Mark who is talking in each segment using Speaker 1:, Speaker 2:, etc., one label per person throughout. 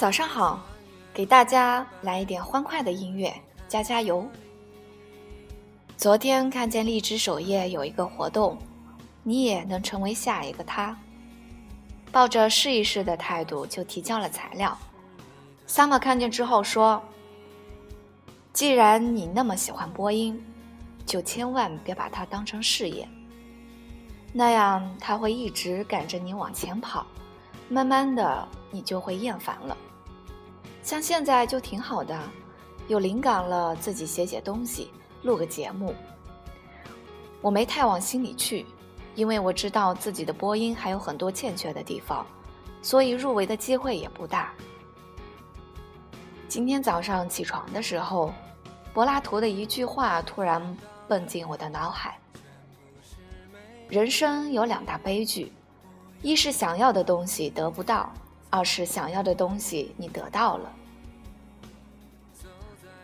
Speaker 1: 早上好，给大家来一点欢快的音乐，加加油。昨天看见荔枝首页有一个活动，你也能成为下一个他。抱着试一试的态度就提交了材料。Summer 看见之后说：“既然你那么喜欢播音，就千万别把它当成事业，那样它会一直赶着你往前跑，慢慢的你就会厌烦了。”像现在就挺好的，有灵感了自己写写东西，录个节目。我没太往心里去，因为我知道自己的播音还有很多欠缺的地方，所以入围的机会也不大。今天早上起床的时候，柏拉图的一句话突然蹦进我的脑海：人生有两大悲剧，一是想要的东西得不到。二是想要的东西你得到了，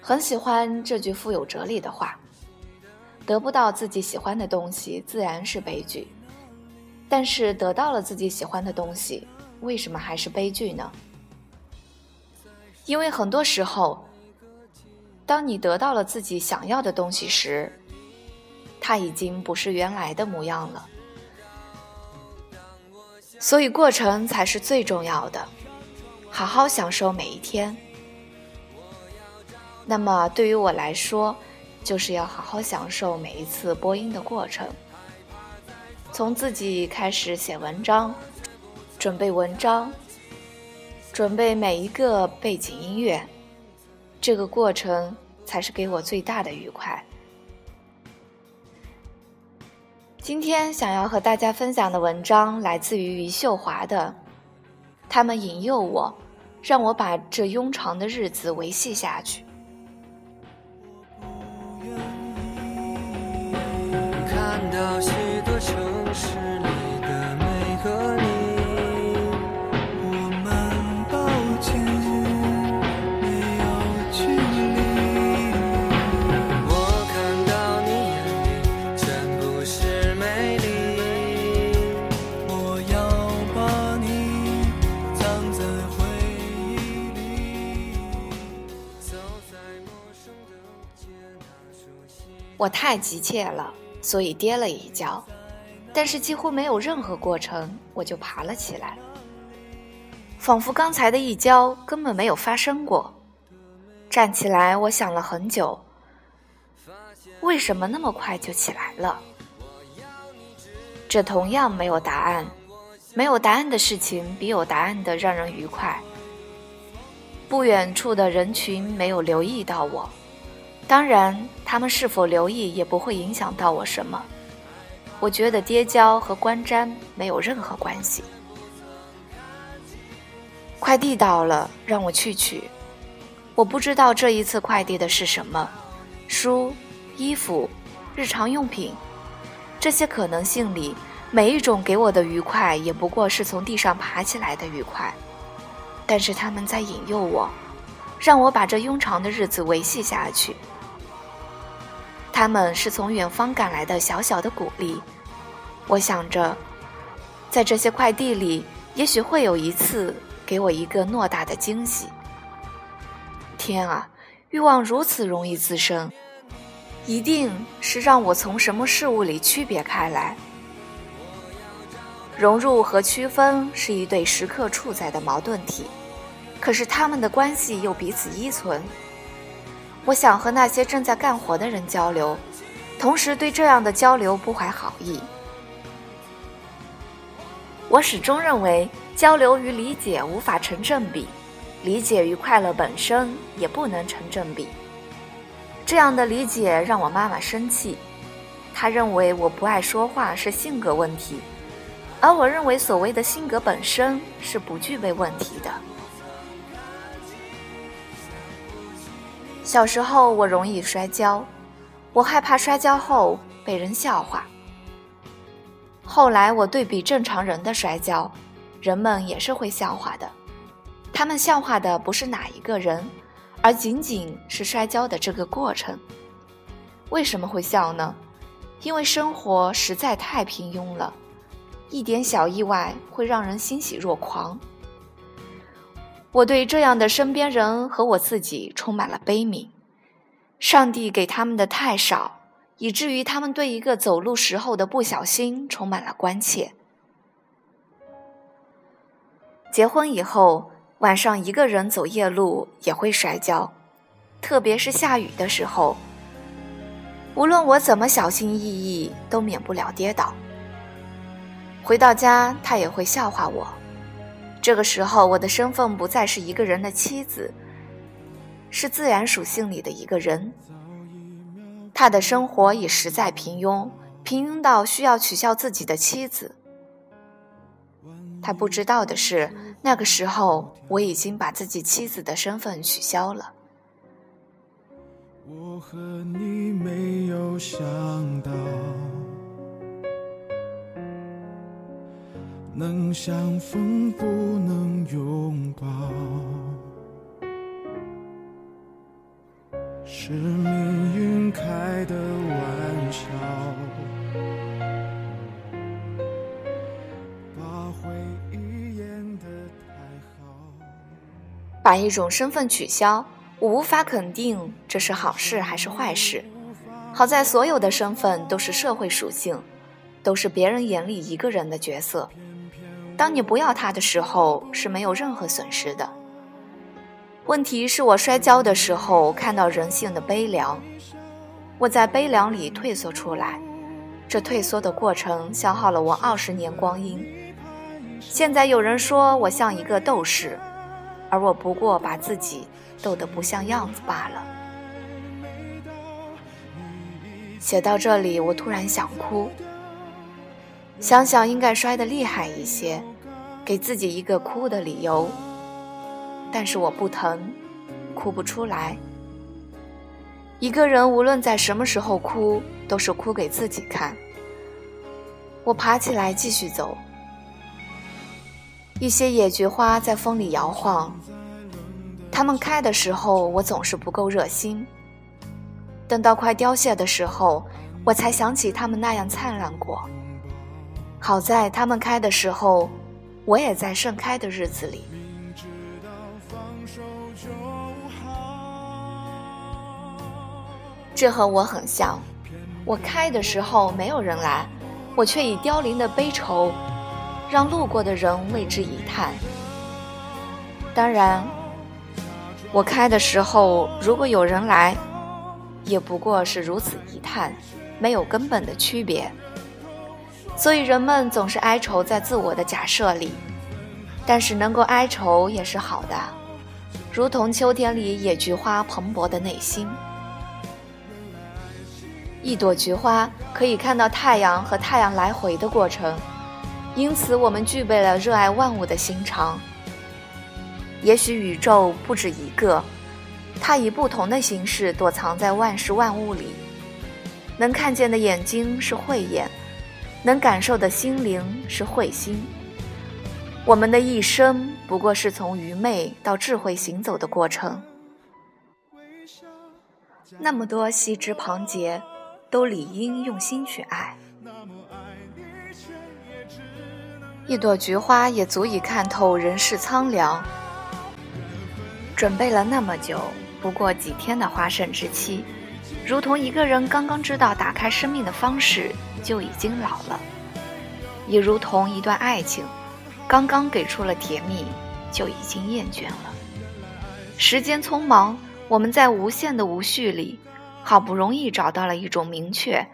Speaker 1: 很喜欢这句富有哲理的话。得不到自己喜欢的东西自然是悲剧，但是得到了自己喜欢的东西，为什么还是悲剧呢？因为很多时候，当你得到了自己想要的东西时，它已经不是原来的模样了。所以，过程才是最重要的，好好享受每一天。那么，对于我来说，就是要好好享受每一次播音的过程，从自己开始写文章，准备文章，准备每一个背景音乐，这个过程才是给我最大的愉快。今天想要和大家分享的文章来自于余秀华的，他们引诱我，让我把这庸长的日子维系下去。看到许多城市我太急切了，所以跌了一跤，但是几乎没有任何过程，我就爬了起来，仿佛刚才的一跤根本没有发生过。站起来，我想了很久，为什么那么快就起来了？这同样没有答案，没有答案的事情比有答案的让人愉快。不远处的人群没有留意到我。当然，他们是否留意也不会影响到我什么。我觉得跌跤和观瞻没有任何关系。快递到了，让我去取。我不知道这一次快递的是什么，书、衣服、日常用品。这些可能性里，每一种给我的愉快，也不过是从地上爬起来的愉快。但是他们在引诱我，让我把这庸长的日子维系下去。他们是从远方赶来的小小的鼓励，我想着，在这些快递里，也许会有一次给我一个偌大的惊喜。天啊，欲望如此容易滋生，一定是让我从什么事物里区别开来。融入和区分是一对时刻处在的矛盾体，可是他们的关系又彼此依存。我想和那些正在干活的人交流，同时对这样的交流不怀好意。我始终认为，交流与理解无法成正比，理解与快乐本身也不能成正比。这样的理解让我妈妈生气，她认为我不爱说话是性格问题，而我认为所谓的性格本身是不具备问题的。小时候我容易摔跤，我害怕摔跤后被人笑话。后来我对比正常人的摔跤，人们也是会笑话的。他们笑话的不是哪一个人，而仅仅是摔跤的这个过程。为什么会笑呢？因为生活实在太平庸了，一点小意外会让人欣喜若狂。我对这样的身边人和我自己充满了悲悯。上帝给他们的太少，以至于他们对一个走路时候的不小心充满了关切。结婚以后，晚上一个人走夜路也会摔跤，特别是下雨的时候。无论我怎么小心翼翼，都免不了跌倒。回到家，他也会笑话我。这个时候，我的身份不再是一个人的妻子，是自然属性里的一个人。他的生活已实在平庸，平庸到需要取笑自己的妻子。他不知道的是，那个时候我已经把自己妻子的身份取消了。我和你没有想到，能相逢不能拥抱，是命运开的玩笑，把回忆演得太好，把一种身份取消。我无法肯定这是好事还是坏事。好在所有的身份都是社会属性，都是别人眼里一个人的角色。当你不要他的时候，是没有任何损失的。问题是我摔跤的时候看到人性的悲凉，我在悲凉里退缩出来，这退缩的过程消耗了我二十年光阴。现在有人说我像一个斗士，而我不过把自己。斗得不像样子罢了。写到这里，我突然想哭。想想应该摔得厉害一些，给自己一个哭的理由。但是我不疼，哭不出来。一个人无论在什么时候哭，都是哭给自己看。我爬起来继续走。一些野菊花在风里摇晃。它们开的时候，我总是不够热心。等到快凋谢的时候，我才想起它们那样灿烂过。好在它们开的时候，我也在盛开的日子里。这和我很像。我开的时候没有人来，我却以凋零的悲愁，让路过的人为之一叹。当然。我开的时候，如果有人来，也不过是如此一叹，没有根本的区别。所以人们总是哀愁在自我的假设里，但是能够哀愁也是好的，如同秋天里野菊花蓬勃的内心。一朵菊花可以看到太阳和太阳来回的过程，因此我们具备了热爱万物的心肠。也许宇宙不止一个，它以不同的形式躲藏在万事万物里。能看见的眼睛是慧眼，能感受的心灵是慧心。我们的一生不过是从愚昧到智慧行走的过程。那么多细枝旁节，都理应用心去爱。一朵菊花也足以看透人世苍凉。准备了那么久，不过几天的花盛之期，如同一个人刚刚知道打开生命的方式就已经老了，也如同一段爱情，刚刚给出了甜蜜就已经厌倦了。时间匆忙，我们在无限的无序里，好不容易找到了一种明确，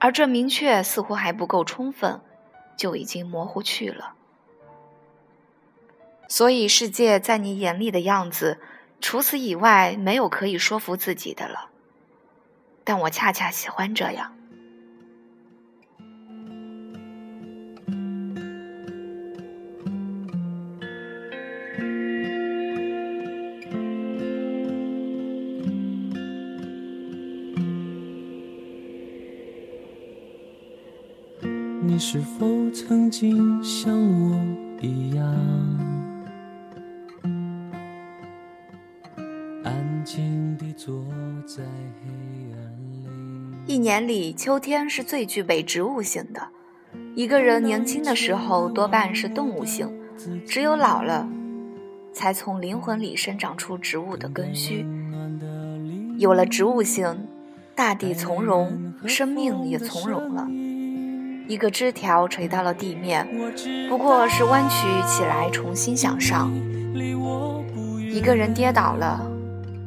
Speaker 1: 而这明确似乎还不够充分，就已经模糊去了。所以，世界在你眼里的样子，除此以外没有可以说服自己的了。但我恰恰喜欢这样。你是否曾经像我一样？一年里，秋天是最具备植物性的。一个人年轻的时候多半是动物性，只有老了，才从灵魂里生长出植物的根须。有了植物性，大地从容，生命也从容了。一个枝条垂到了地面，不过是弯曲起来重新向上；一个人跌倒了，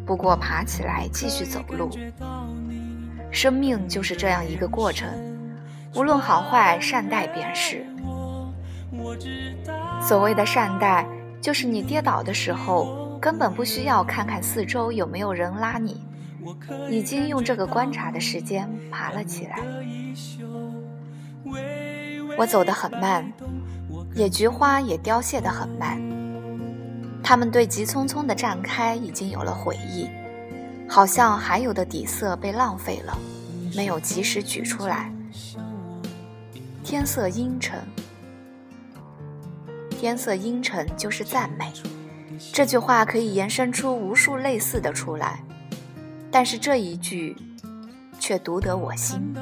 Speaker 1: 不过爬起来继续走路。生命就是这样一个过程，无论好坏，善待便是。所谓的善待，就是你跌倒的时候，根本不需要看看四周有没有人拉你，已经用这个观察的时间爬了起来。我走得很慢，野菊花也凋谢得很慢。它们对急匆匆的绽开已经有了悔意，好像还有的底色被浪费了，没有及时取出来。天色阴沉，天色阴沉就是赞美。这句话可以延伸出无数类似的出来，但是这一句却独得我心。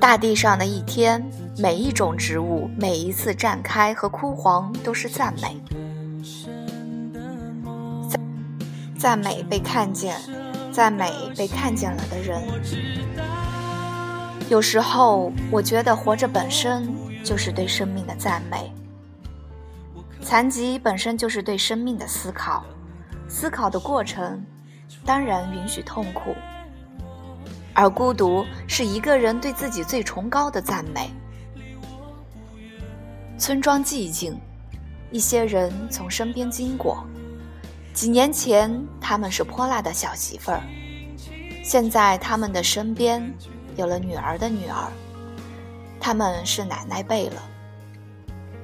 Speaker 1: 大地上的一天，每一种植物，每一次绽开和枯黄，都是赞美。赞美被看见，赞美被看见了的人。有时候，我觉得活着本身就是对生命的赞美。残疾本身就是对生命的思考，思考的过程，当然允许痛苦。而孤独是一个人对自己最崇高的赞美。村庄寂静，一些人从身边经过。几年前他们是泼辣的小媳妇儿，现在他们的身边有了女儿的女儿，他们是奶奶辈了。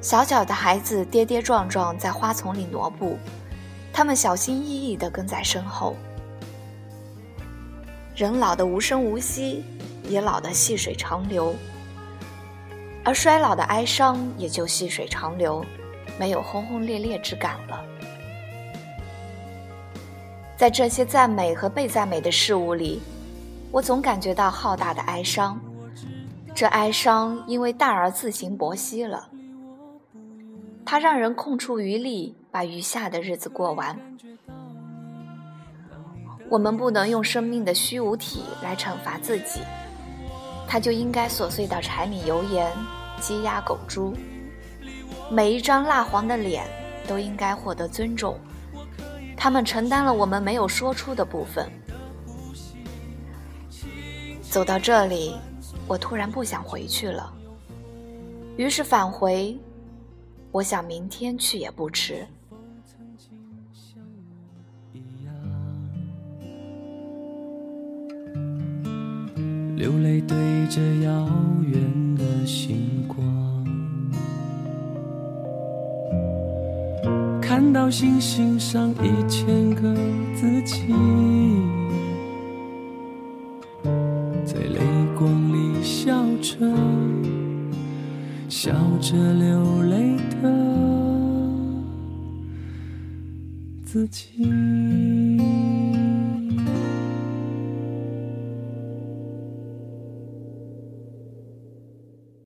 Speaker 1: 小小的孩子跌跌撞撞在花丛里挪步，他们小心翼翼地跟在身后。人老的无声无息，也老的细水长流，而衰老的哀伤也就细水长流，没有轰轰烈烈之感了。在这些赞美和被赞美的事物里，我总感觉到浩大的哀伤。这哀伤因为大而自行薄息了，它让人空出余力，把余下的日子过完。我们不能用生命的虚无体来惩罚自己，它就应该琐碎到柴米油盐、鸡鸭狗猪。每一张蜡黄的脸都应该获得尊重，他们承担了我们没有说出的部分。走到这里，我突然不想回去了，于是返回。我想明天去也不迟。流泪对着遥远的星光，看到星星上一千个自己，在泪光里笑着，笑着流泪的自己。